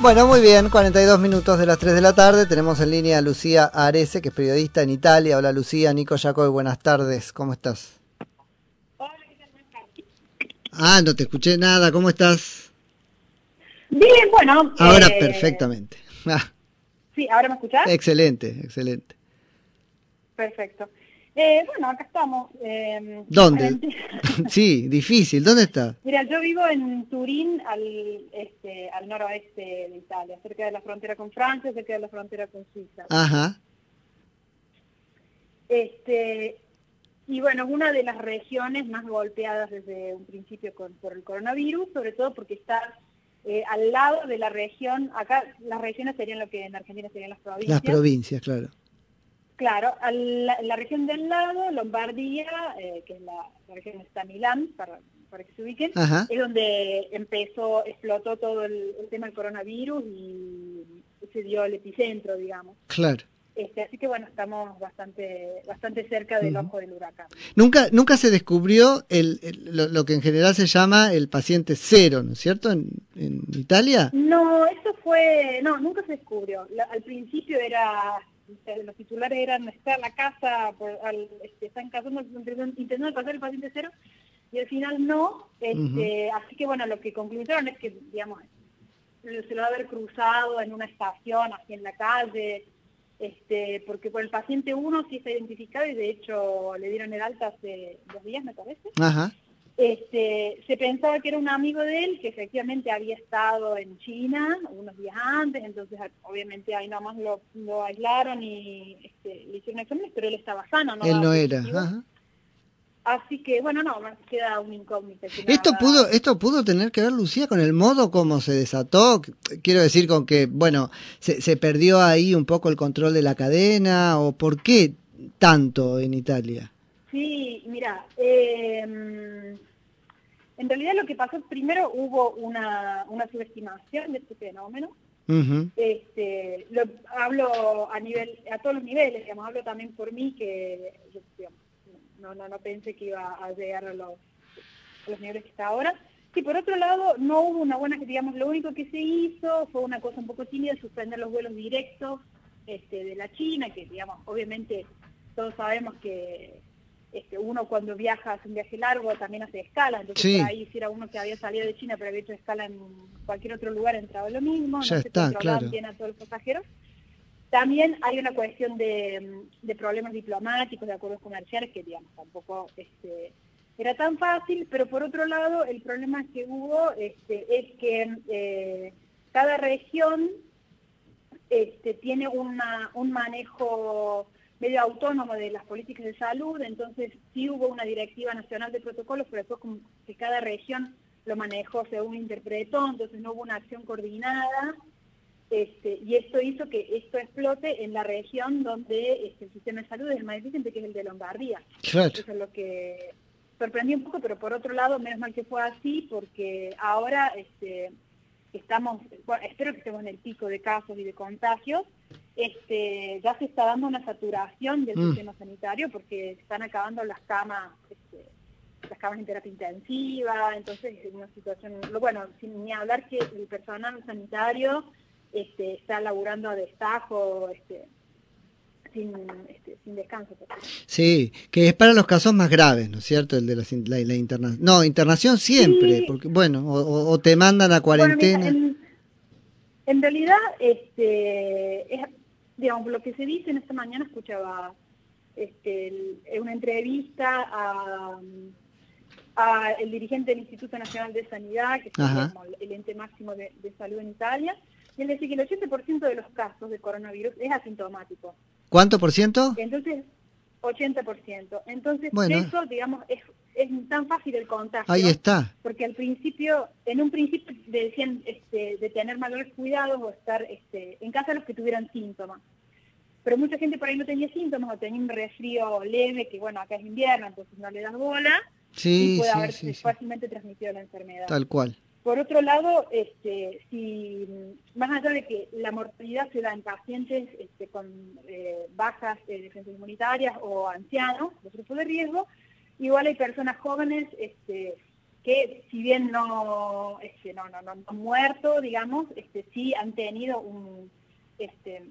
Bueno, muy bien, 42 minutos de las 3 de la tarde. Tenemos en línea a Lucía Arese, que es periodista en Italia. Hola Lucía, Nico Jacob, buenas tardes. ¿Cómo estás? Ah, no te escuché nada. ¿Cómo estás? Bien, bueno. Ahora eh, perfectamente. Ah. Sí, ¿ahora me escuchás? Excelente, excelente. Perfecto. Eh, bueno, acá estamos. Eh, ¿Dónde? sí, difícil. ¿Dónde está? Mira, yo vivo en Turín, al, este, al noroeste de Italia, cerca de la frontera con Francia, cerca de la frontera con Suiza. Ajá. Este, y bueno, es una de las regiones más golpeadas desde un principio por el coronavirus, sobre todo porque está eh, al lado de la región, acá las regiones serían lo que en Argentina serían las provincias. Las provincias, claro. Claro, la, la, región del lado, Lombardía, eh, que es la, región donde está Milán, para, para que se ubiquen, es donde empezó, explotó todo el, tema del coronavirus y se dio el epicentro, digamos. Claro. Este, así que bueno, estamos bastante bastante cerca del ojo del huracán. Nunca nunca se descubrió el, lo, que en general se llama el paciente cero, ¿no es cierto? En, en Italia. No, eso fue, no, nunca se descubrió. al principio era los titulares eran estar la casa, por, al, este, están intentando pasar el paciente cero, y al final no. Este, Así que bueno, lo que concluyeron es que, digamos, se lo va a haber cruzado en una estación, así en la calle, este, porque por el paciente 1 sí está identificado y de hecho le dieron el alta hace dos días, me parece. Ajá. Este, se pensaba que era un amigo de él que efectivamente había estado en China unos días antes, entonces obviamente ahí nomás lo, lo aislaron y este, le hicieron exámenes, pero él estaba sano. ¿no? Él no era. Así que, bueno, no, queda un incógnito. Esto pudo, esto pudo tener que ver, Lucía, con el modo como se desató. Quiero decir, con que, bueno, se, se perdió ahí un poco el control de la cadena, o por qué tanto en Italia. Sí, mira, eh, en realidad lo que pasó, primero hubo una, una subestimación de este fenómeno. este, lo, hablo a nivel a todos los niveles, digamos, hablo también por mí que yo, no, no, no pensé que iba a llegar a los, los niveles que está ahora. Sí, por otro lado, no hubo una buena, digamos, lo único que se hizo fue una cosa un poco tímida, suspender los vuelos directos este, de la China, que digamos, obviamente todos sabemos que este, uno cuando viaja, hace un viaje largo, también hace escala, entonces ahí si era uno que había salido de China pero había hecho escala en cualquier otro lugar, entraba lo mismo, ya no está, claro. bien a todos los pasajeros. También hay una cuestión de, problemas diplomáticos, de acuerdos comerciales, que digamos tampoco este, era tan fácil, pero por otro lado el problema que hubo este, es que eh, cada región este, tiene una, un manejo medio autónomo de las políticas de salud, entonces sí hubo una directiva nacional de protocolos, pero después como que cada región lo manejó según interpretó, entonces no hubo una acción coordinada, este, y esto hizo que esto explote en la región donde este, el sistema de salud es el más eficiente, que es el de Lombardía. Eso es lo que sorprendió un poco, pero por otro lado, menos mal que fue así, porque ahora este, estamos, bueno, espero que estemos en el pico de casos y de contagios, este, ya se está dando una saturación del mm. sistema sanitario porque están acabando las camas, este, las camas en terapia intensiva, entonces es una situación, bueno, sin ni hablar que el personal sanitario este, está laburando a destajo, este, sin, este, sin descanso. Sí, que es para los casos más graves, ¿no es cierto? El de la, la, internación. No, internación siempre, porque bueno, o, te mandan a cuarentena. en, realidad, este, es, digamos, lo que se dice en esta mañana, escuchaba este, una entrevista a, el dirigente del Instituto Nacional de Sanidad, que es el ente máximo de, salud en Italia, y él dice que el 80% de los casos de coronavirus es asintomático. ¿Cuánto por ciento? Entonces, 80%. Entonces, eso, digamos, es, es tan fácil el contagio. Ahí está. Porque al principio, en un principio decían este, de tener mayores cuidados o estar este, en casa los que tuvieran síntomas. Pero mucha gente por ahí no tenía síntomas o tenía un resfrío leve, que bueno, acá es invierno, entonces no le das bola. Sí, y puede sí, haber sí, fácilmente transmitido la enfermedad. Tal cual. Por otro lado, este, si más allá de que la mortalidad se da en pacientes este, con eh, bajas de defensas inmunitarias o ancianos, los grupos de riesgo, igual hay personas jóvenes este, que si bien no, este, no, no, no, han muerto, digamos, este, sí han tenido un, este,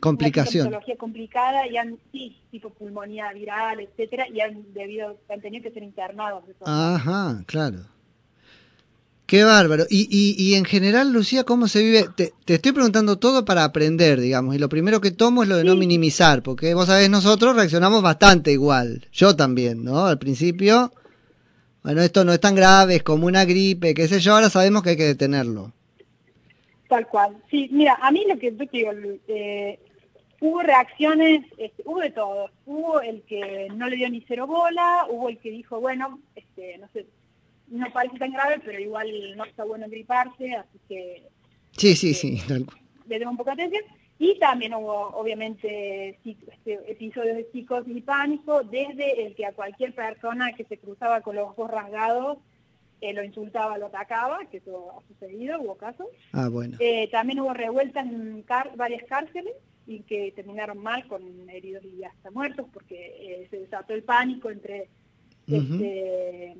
complicación. Una complicada y han, sí, tipo pulmonía viral, etcétera, y han debido, han tenido que ser internados. Ajá, claro. Qué bárbaro. Y, y, y, en general, Lucía, ¿cómo se vive? Te, estoy preguntando todo para aprender, digamos, y lo primero que tomo es lo de no minimizar, porque vos sabés, nosotros reaccionamos bastante igual. Yo también, ¿no? Al principio, bueno, esto no es tan grave, es como una gripe, qué sé yo, ahora sabemos que hay que detenerlo. Tal cual. Sí, mira, a mí lo que yo te digo, eh, hubo reacciones, este, hubo de todo. Hubo el que no le dio ni cero bola, hubo el que dijo, bueno, este, no sé, no parece tan grave, pero igual no está bueno griparse, así que... Sí, sí, sí. Le demos un poco de atención. Y también hubo, obviamente, este, episodios de psicosis y pánico, desde el que a cualquier persona que se cruzaba con los ojos rasgados eh, lo insultaba, lo atacaba, que eso ha sucedido, hubo casos. Ah, bueno. Eh, también hubo revueltas en varias cárceles y que terminaron mal con heridos y hasta muertos porque eh, se desató el pánico entre este,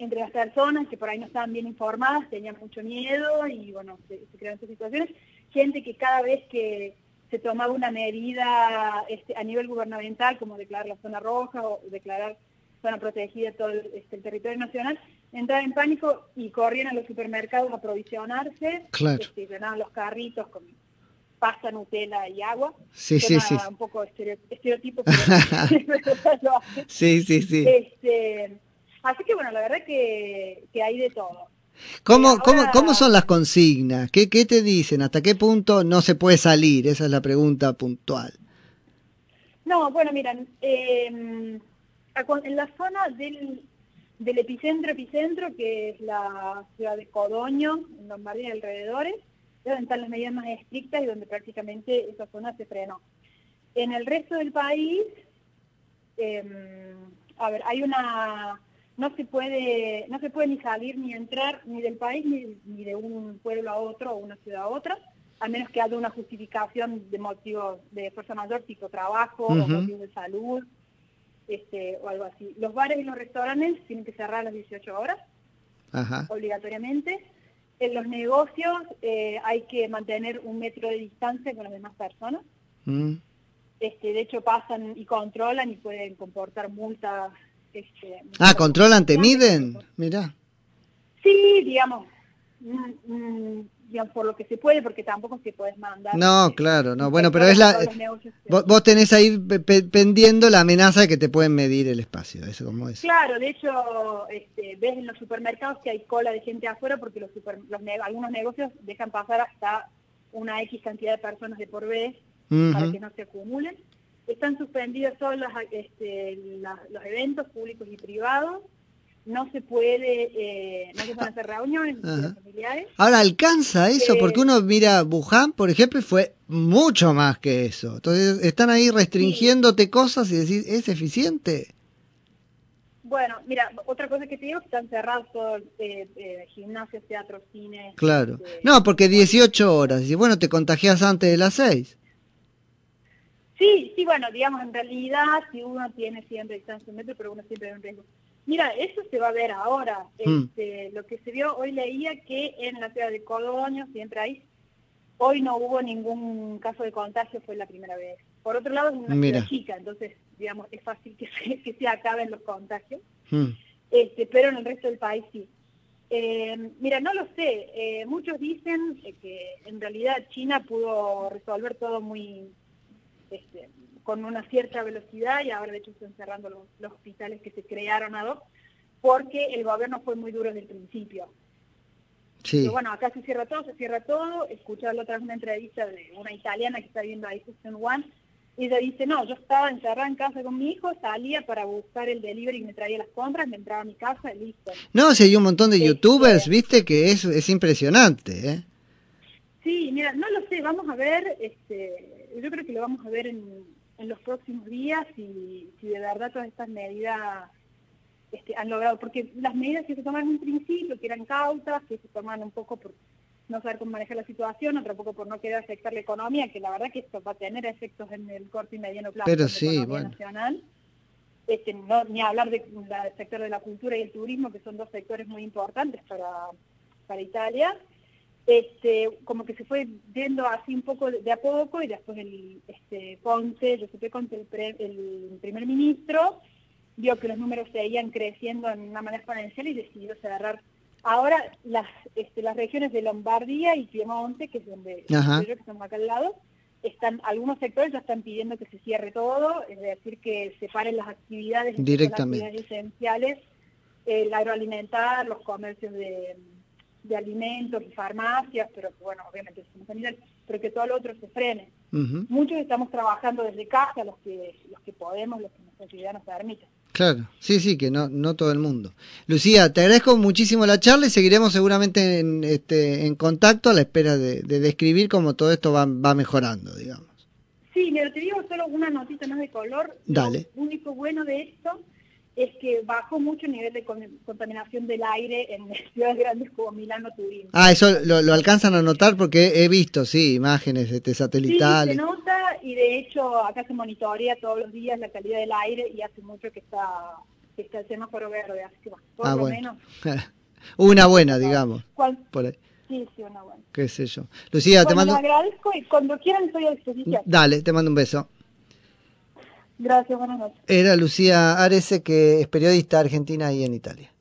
entre las personas que por ahí no estaban bien informadas, tenían mucho miedo y bueno, se, crearon estas situaciones. Gente que cada vez que se tomaba una medida este, a nivel gubernamental, como declarar la zona roja o declarar zona protegida todo el, este, territorio nacional, entraban en pánico y corrían a los supermercados a aprovisionarse, claro. este, llenaban los carritos con pasta, Nutella y agua. Sí, sí, sí. Un poco estereotipo, sí, sí, sí. Este, Así que bueno, la verdad que, que hay de todo. ¿Cómo, cómo, ¿Cómo son las consignas? ¿Qué, ¿Qué te dicen? ¿Hasta qué punto no se puede salir? Esa es la pregunta puntual. No, bueno, miran, em, en la zona del, del epicentro, epicentro, que es la ciudad de Codoño, en Lombardía y alrededores, es donde están las medidas más estrictas y donde prácticamente esa zona se frenó. En el resto del país, em, a ver, hay una no se puede, no se puede ni salir ni entrar ni del país ni, de un pueblo a otro o una ciudad a otra, a menos que haya una justificación de motivos de fuerza mayor, tipo trabajo o motivos de salud, este, o algo así. Los bares y los restaurantes tienen que cerrar a las 18 horas, obligatoriamente. En los negocios eh, hay que mantener un metro de distancia con las demás personas. Mm. Este, de hecho pasan y controlan y pueden comportar multas este, ah, controlan, te miden, mira. Sí, digamos, mm, mm, digamos, por lo que se puede, porque tampoco se puedes mandar. No, este, claro, no, bueno, pero es la... Vos, tenés ahí pendiendo la amenaza de que te pueden medir el espacio, eso como es. Claro, de hecho, este, ves en los supermercados que hay cola de gente afuera porque los, super, los algunos negocios dejan pasar hasta una X cantidad de personas de por vez para que no se acumulen. Están suspendidos todos los, este, los eventos públicos y privados. No se puede, eh, no se pueden hacer reuniones familiares. Ahora, ¿alcanza eso? Porque uno mira Wuhan, por ejemplo, y fue mucho más que eso. Entonces, están ahí restringiéndote cosas y decir, ¿es eficiente? Bueno, mira, otra cosa que te digo que están cerrados todos eh, eh, gimnasios, teatros, cines. Claro. Este, no, porque 18 horas. Y bueno, te contagias antes de las 6. Sí, sí, bueno, digamos, en realidad, si uno tiene siempre distancia un metro, pero uno siempre hay un riesgo. Mira, eso se va a ver ahora. Mm. Este, lo que se vio, hoy leía que en la ciudad de Codoño, siempre hay, hoy no hubo ningún caso de contagio, fue la primera vez. Por otro lado, es una ciudad chica, entonces, digamos, es fácil que se, que se acaben los contagios. Mm. Este, pero en el resto del país sí. Eh, mira, no lo sé. Eh, muchos dicen que en realidad China pudo resolver todo muy este, con una cierta velocidad y ahora de hecho están cerrando los, hospitales que se crearon a dos, porque el gobierno fue muy duro desde el principio. Sí. bueno, acá se cierra todo, se cierra todo. Escuché la otra vez una entrevista de una italiana que está viendo ahí en One, y ella dice, no, yo estaba encerrada en casa con mi hijo, salía para buscar el delivery y me traía las compras, me entraba a mi casa y listo. No, si hay un montón de youtubers, viste, que es, es impresionante, ¿eh? Sí, mira, no lo sé, vamos a ver, este, yo creo que lo vamos a ver en, los próximos días si, si de verdad todas estas medidas este, han logrado, porque las medidas que se toman en un principio, que eran cautas, que se toman un poco por no saber cómo manejar la situación, otro poco por no querer afectar la economía, que la verdad que esto va a tener efectos en el corto y mediano plazo Pero sí, nacional. este, no, ni hablar del sector de la cultura y el turismo, que son dos sectores muy importantes para, para Italia. Este, como que se fue viendo así un poco de, a poco y después el este, Conte, Giuseppe Conte, el, el primer ministro, vio que los números seguían creciendo en una manera exponencial y decidió cerrar. Ahora las, este, las regiones de Lombardía y Piemonte, que es donde yo, que estamos acá al lado, están, algunos sectores ya están pidiendo que se cierre todo, es decir, que separen las actividades, Directamente. Las actividades esenciales, el agroalimentar, los comercios de, de alimentos y farmacias, pero bueno, obviamente pero que todo lo otro se frene. Muchos estamos trabajando desde casa, los que, los que podemos, los que nuestra actividad nos permite. Claro, sí, sí, que no, no todo el mundo. Lucía, te agradezco muchísimo la charla y seguiremos seguramente en, este, en contacto a la espera de, describir cómo todo esto va, va mejorando, digamos. Sí, pero te digo solo una notita más de color. Dale. Lo único bueno de esto es que bajó mucho el nivel de contaminación del aire en ciudades grandes como Milano, Turín. Ah, eso lo, alcanzan a notar porque he visto, sí, imágenes este, satelitales. Sí, se nota y de hecho acá se monitorea todos los días la calidad del aire y hace mucho que está, que está el semáforo verde, así que por ah, lo menos... una buena, digamos. Por ahí. Sí, sí, una buena. Qué sé yo. Lucía, te mando... Te agradezco y cuando quieran estoy a disposición. Dale, te mando un beso. Gracias, buenas noches. Era Lucía Arese, que es periodista argentina ahí en Italia.